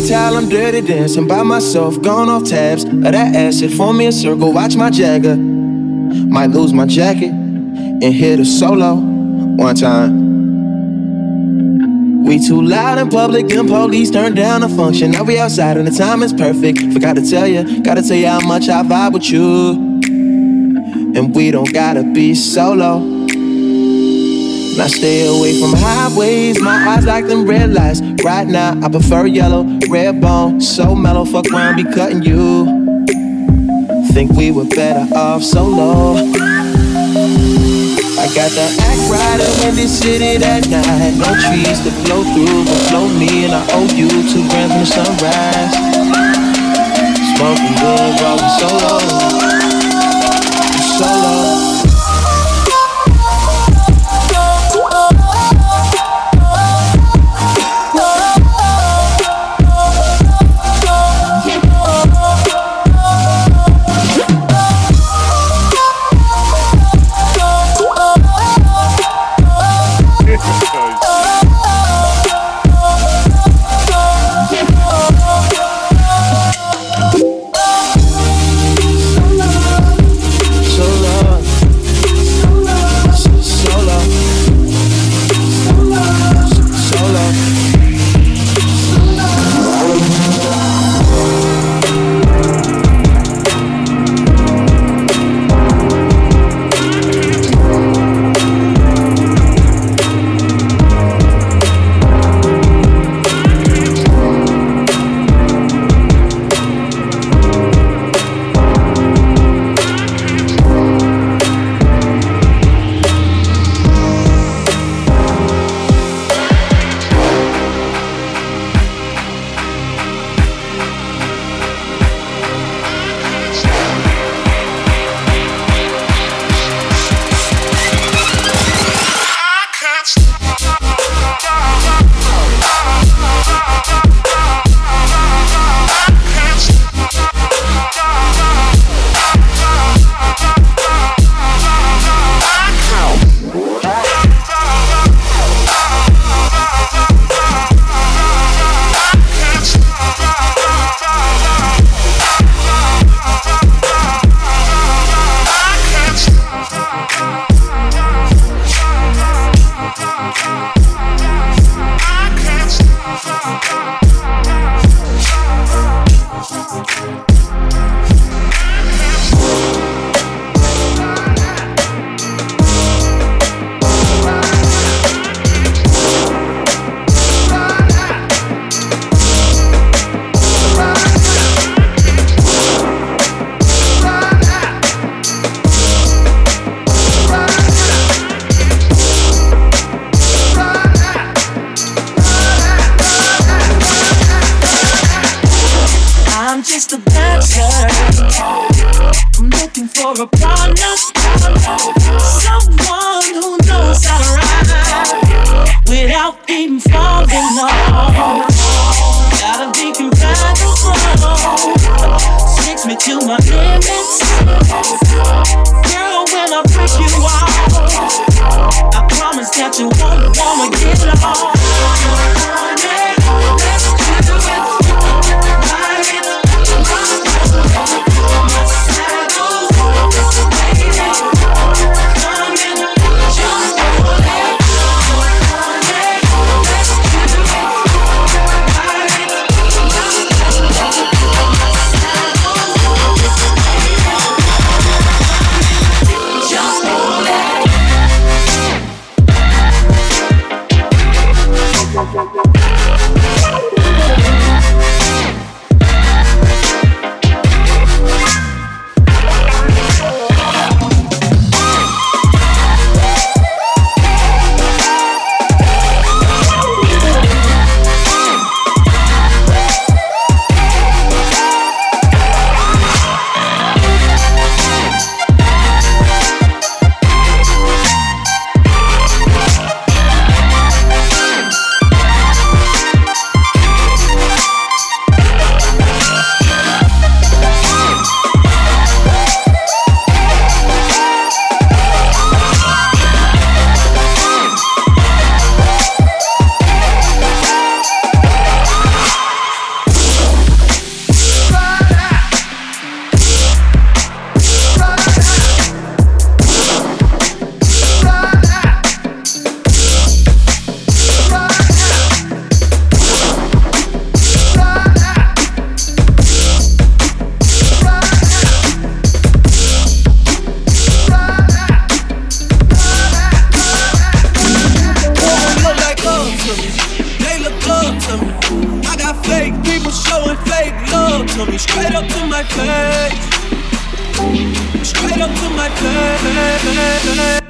towel, I'm dirty dancing by myself, gone off tabs of that acid. Form me a circle, watch my jagger. Might lose my jacket and hit a solo one time. We too loud in public, and police turn down the function. Now we outside and the time is perfect. Forgot to tell you, gotta tell you how much I vibe with you. And we don't gotta be solo. Now stay away from highways, my eyes like them red lights. Right now, I prefer yellow, red bone, so mellow. Fuck around, be cutting you. Think we were better off solo. I got the act right up in Windy City that night. No trees to blow through, but flow me, and I owe you two grand from the sunrise. Smoking good, rolling. Solo. Solo. That you won't wanna get lost. Let's told me straight up to my face. Straight up to my face.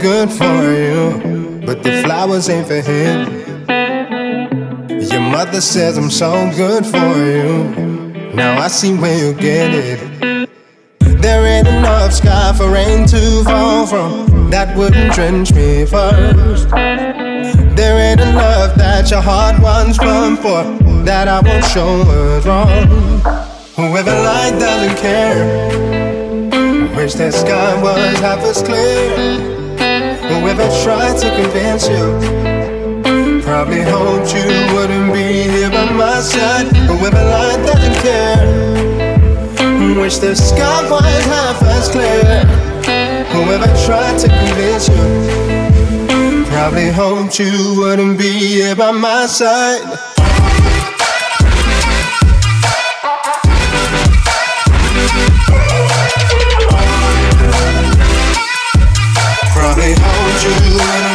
good for you, but the flowers ain't for him. Your mother says I'm so good for you. Now I see where you get it. There ain't enough sky for rain to fall from that wouldn't drench me first. There ain't enough that your heart wants from for that I won't show was wrong. Whoever lied doesn't care. Wish that sky was half as clear. Whoever tried to convince you probably hoped you wouldn't be here by my side. Whoever lied doesn't care. Wish the sky was half as clear. Whoever tried to convince you Probably hoped you wouldn't be here by my side. Probably hoped you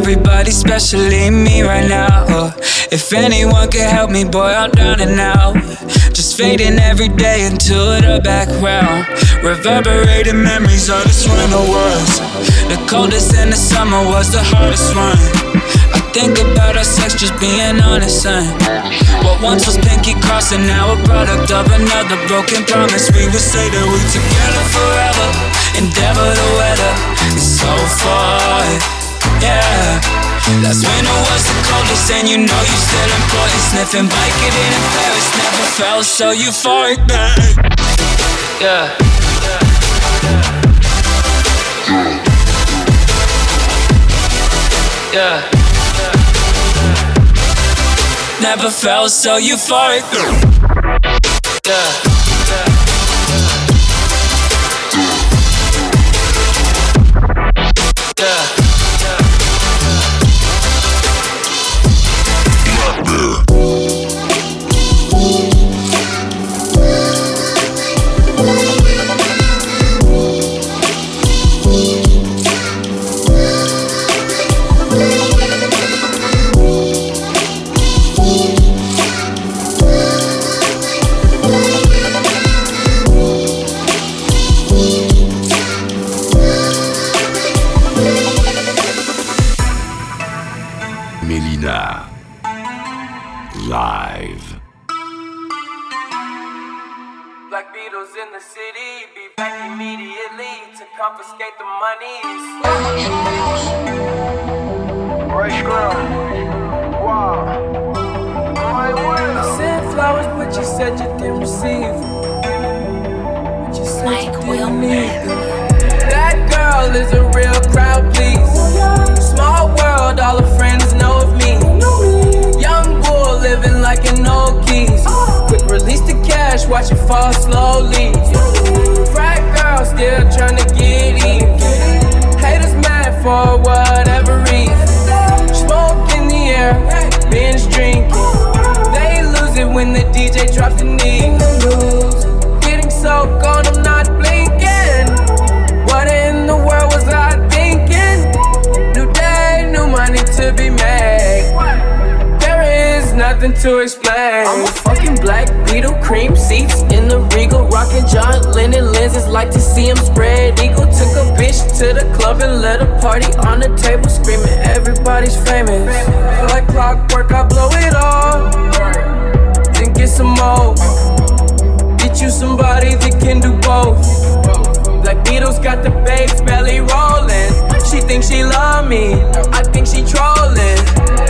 everybody, especially me right now. Uh, if anyone could help me, boy, I'm and out. Just fading every day into the background. Reverberating memories of this winter was. The coldest in the summer was the hardest one. I think about our sex just being honest, son. What once was pinky crossing, now a product of another broken promise. We would say that we're together forever, endeavor to weather. It's so far yeah. Last winter was the coldest, and you know you still important. Sniffing Vicodin in Paris never felt so euphoric back. Yeah. Yeah. Never felt so euphoric. nothing to explain. I'm a fucking Black Beatle, cream seats in the regal, rocking John Lennon lenses, like to see him spread. Eagle took a bitch to the club and let a party on the table, screaming everybody's famous. Like clockwork, I blow it all, then get some more. Get you somebody that can do both. Black Beatles got the bass belly rolling. She thinks she love me, I think she trolling.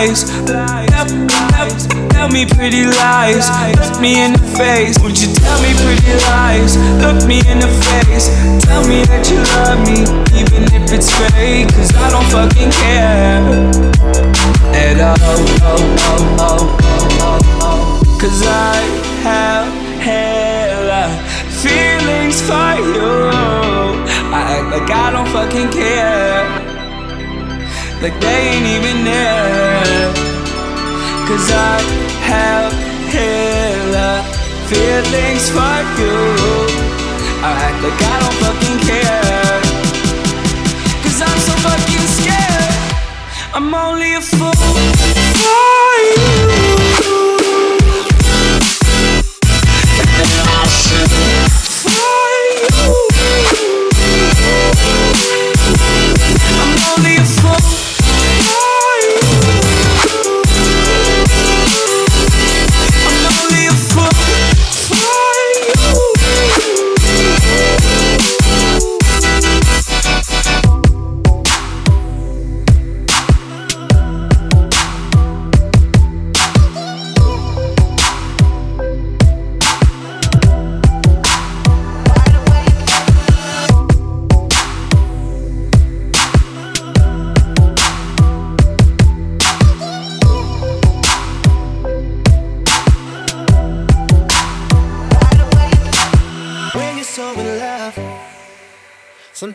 lies. Tell, me pretty lies. Look me in the face. Would you tell me pretty lies? Look me in the face. Tell me that you love me, even if it's fake. Cause I don't fucking care. At all. Oh, oh, oh, Cause I have hella feelings for you. I act like I don't fucking care like they ain't even there. Cause I have hella feelings for you. I act like I don't fucking care. Cause I'm so fucking scared. I'm only a fool for you. I should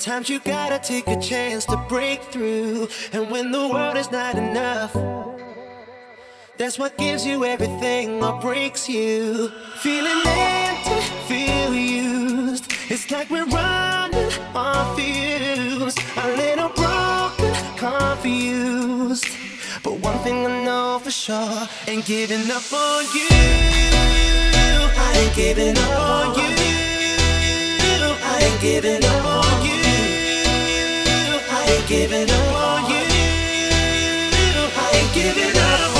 Sometimes you gotta take a chance to break through. And when the world is not enough, that's what gives you everything or breaks you. Feeling empty, feel used. It's like we're running on fumes. A little broken, confused. But one thing I know for sure ain't giving up on you. I ain't giving up on you. I ain't giving up on you giving up on you. I ain't giving up.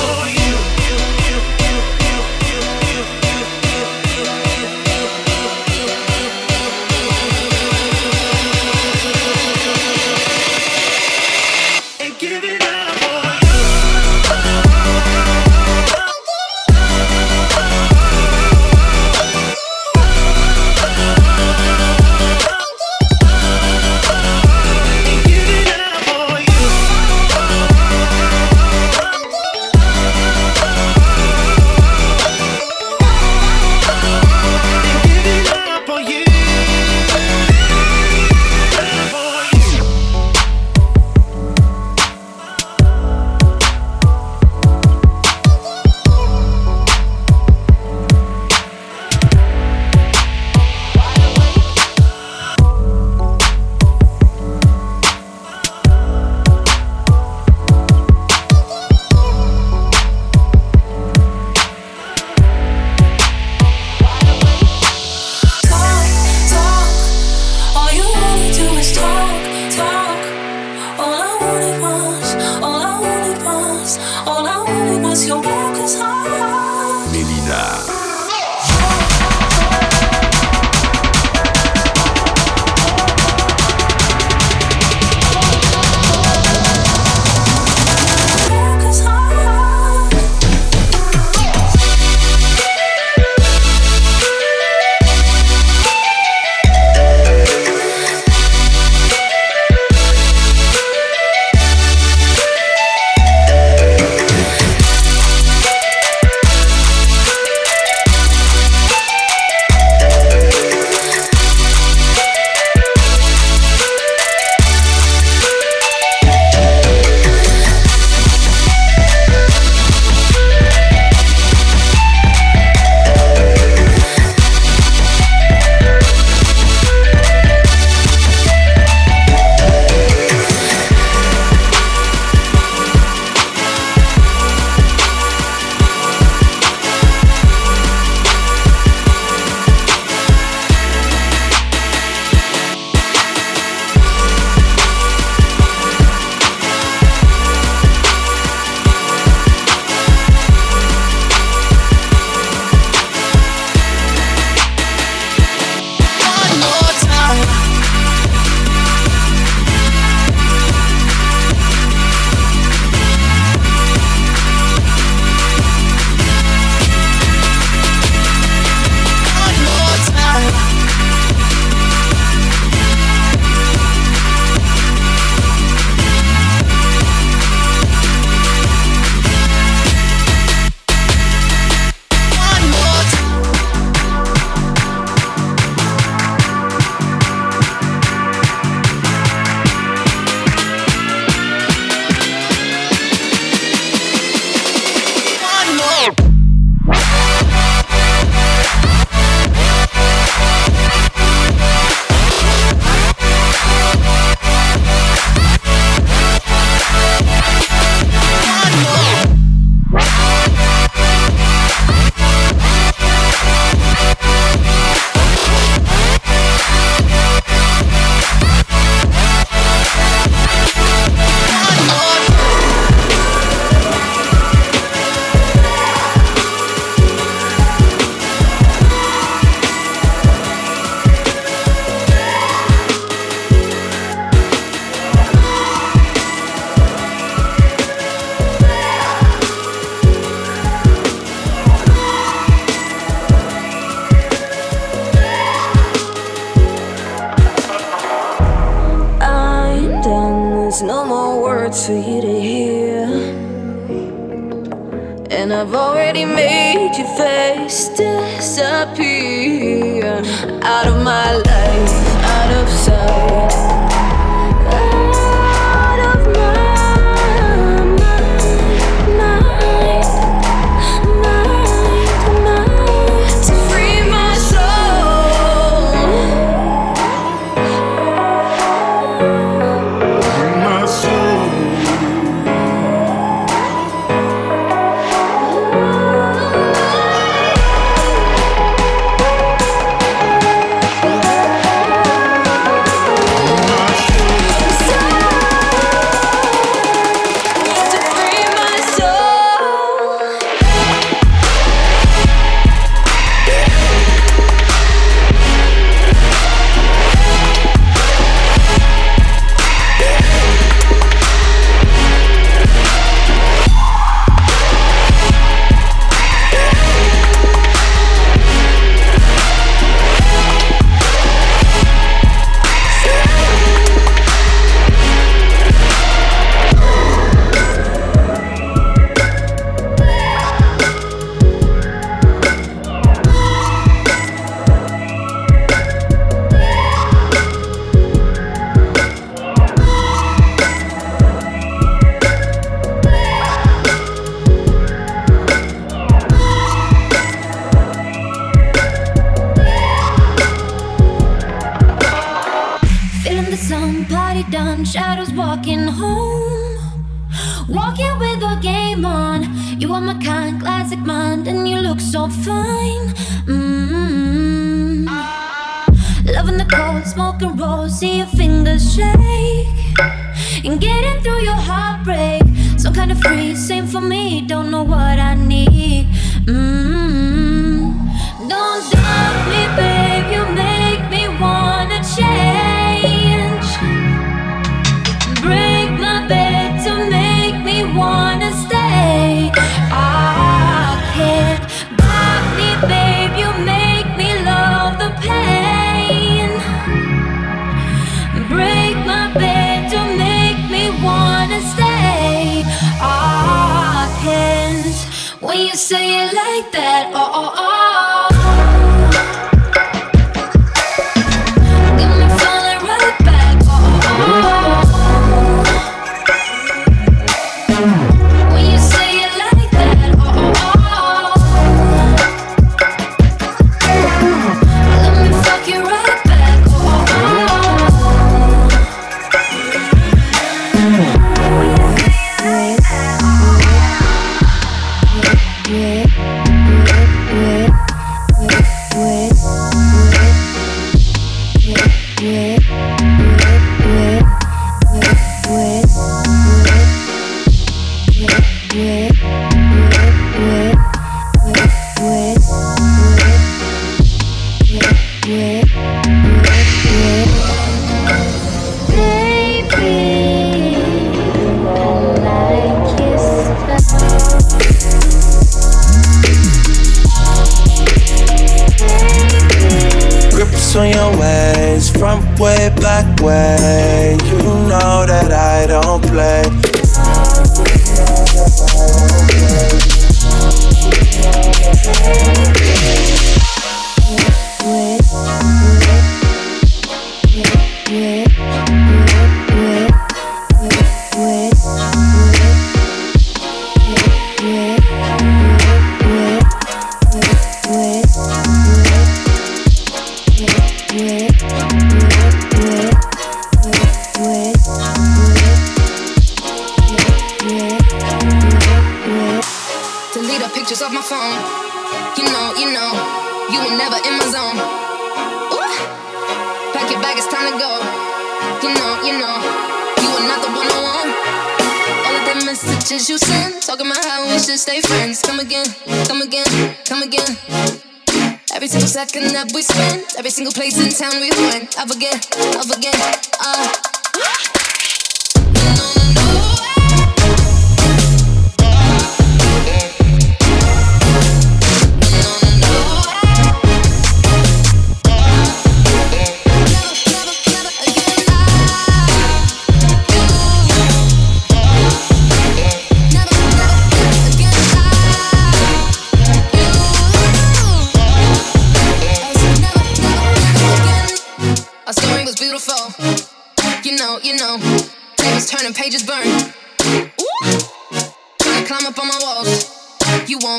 Yeah.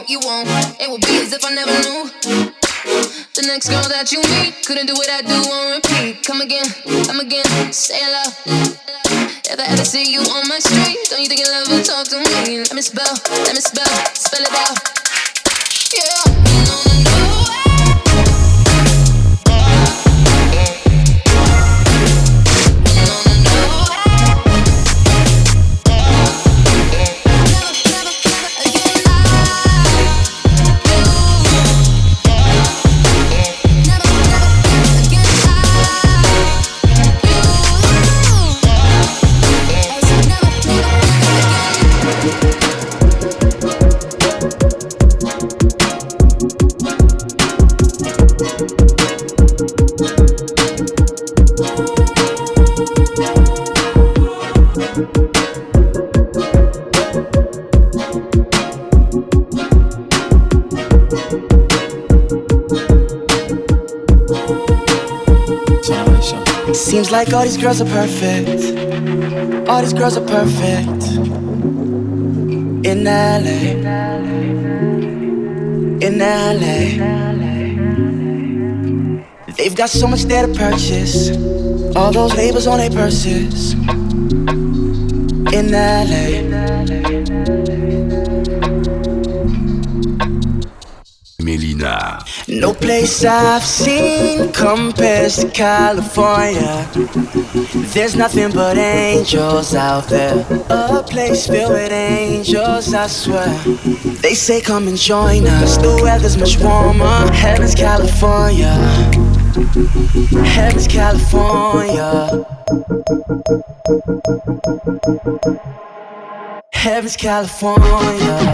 You won't, you won't. It will be as if I never knew. The next girl that you meet couldn't do what I do on repeat. Come again, come again, say hello. If I ever see you on my street, don't you think you'll ever talk to me? Let me spell, let me spell, spell it out. Yeah, Seems like all these girls are perfect. All these girls are perfect. In LA. In LA. They've got so much there to purchase. All those labels on their purses. In LA. No place I've seen compares to California. There's nothing but angels out there. A place filled with angels, I swear. They say, come and join us. The weather's much warmer. Heaven's California. Heaven's California. Heaven's California.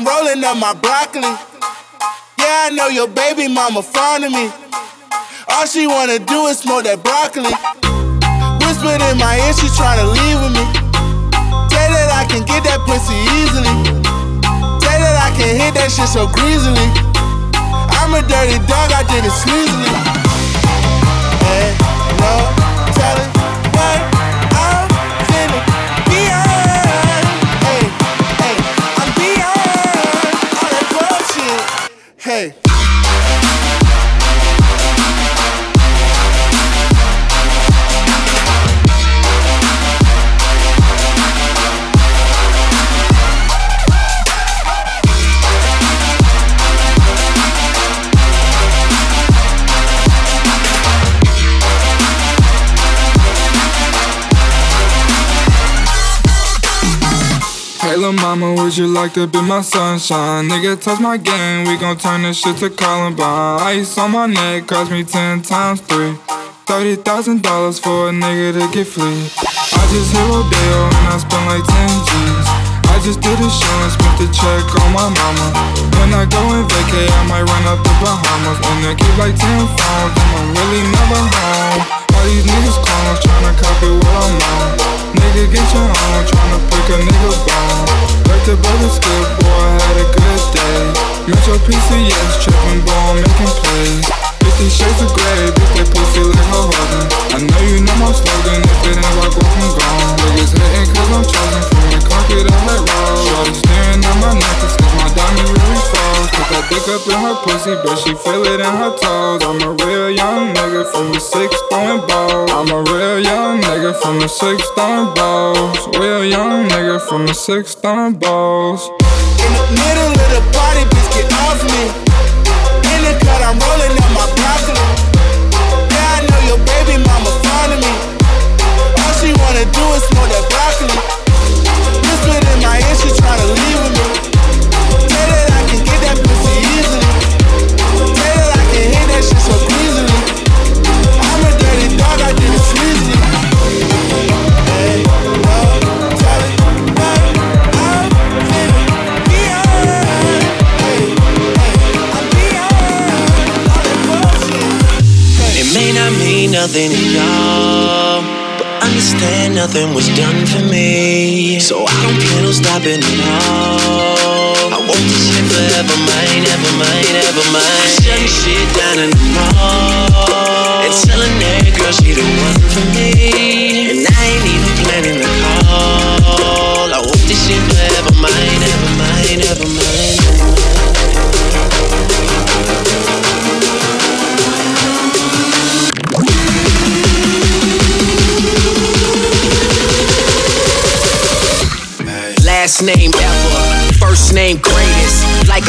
I'm rolling up my broccoli. Yeah, I know your baby mama fond of me. All she wanna do is smoke that broccoli. Whispered in my ear, she tryna leave with me. Tell that I can get that pussy easily. Tell that I can hit that shit so greasily. I'm a dirty dog, I did it sleazily. Hey, no mama, would you like to be my sunshine? Nigga, touch my game, we gon' turn this shit to Columbine. Ice on my neck cost me ten times three. Thirty thousand dollars for a nigga to get free. I just hit Rodeo and I spent like ten G's. I just did a show and spent the check on my mama. When I go and vacay, I might run up the Bahamas. And then keep like ten phones, and I'm really never home. All these niggas clones tryna copy what I'm on. Nigga, get your own, tryna pick a nigga bone. Like the brother skip, boy, I had a good day. Metro PCS, trippin' ball, making plays. Fifty shades of gray, bitch, that pussy like her Hogan. I know you know my slogan, if it ain't rock, walk, I'm gone. Niggas hating cause I'm chosen, from raw. Shorty staring at my necklace, cause my diamond really. Put that dick up in her pussy, bet she feel it in her toes. I'm a real young nigga from the six throwing balls. I'm a real young nigga from the six throwing balls. Real young nigga from the six. In the middle of the party, bitch, get off me. In the cut, I'm rolling up my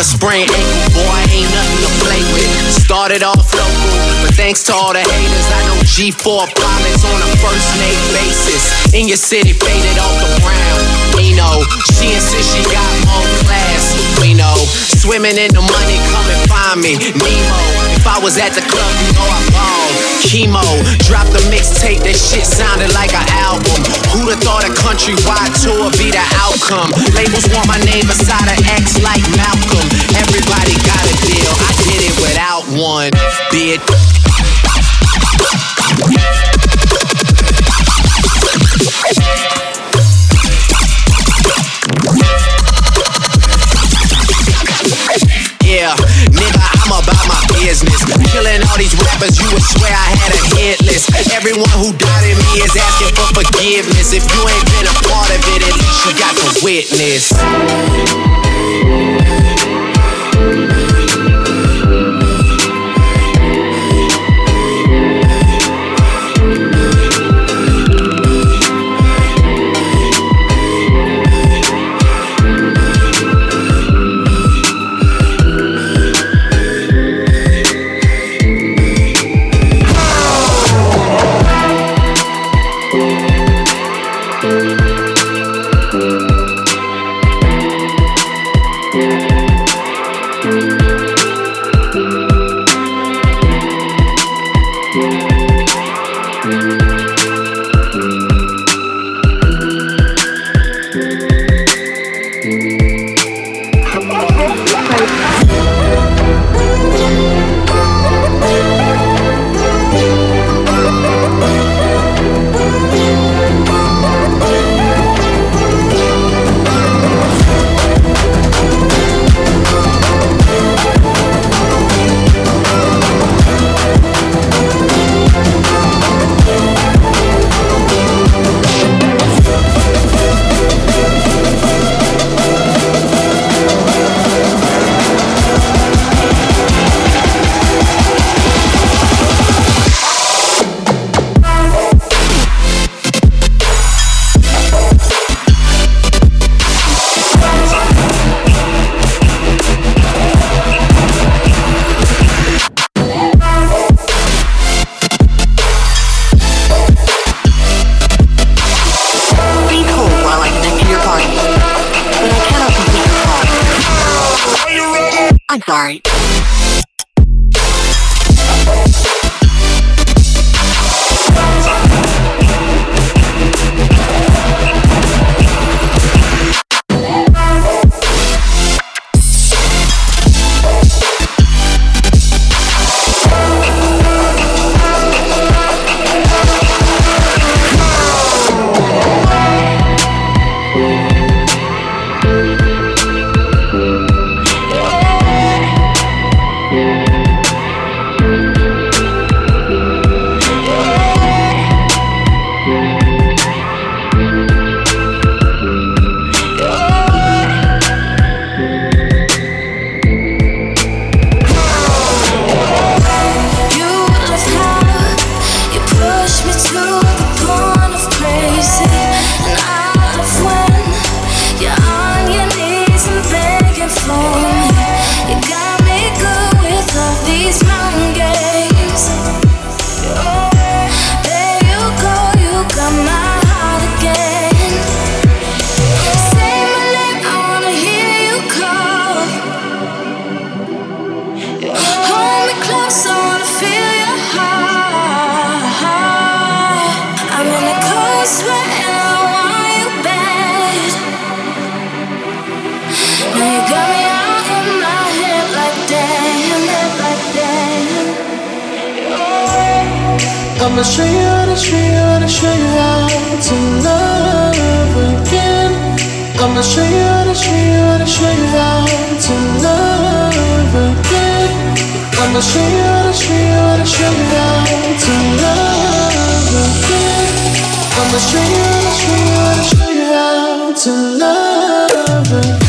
a sprained boy, ain't nothing to play with. Started off local, but thanks to all the haters, I know G4 pilots on a first name basis. In your city, faded off the ground. We know, she insists she got more class. Swimming in the money, come and find me. Nemo, if I was at the club, you know I balled. Chemo, dropped the mixtape, that shit sounded like an album. Who'd have thought a countrywide tour be the outcome? Labels want my name beside an X like Malcolm. Everybody got a deal, I did it without one. Bitch. Everyone who doubted me is asking for forgiveness. If you ain't been a part of it, at least you got to witness. Show you how to show you how to show you how to love again. I'ma show you how to show you how to show you how to love again. I'ma show you how to show you how to show you how to love again. I'ma show you how to show you how to show you how to love again.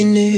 Making it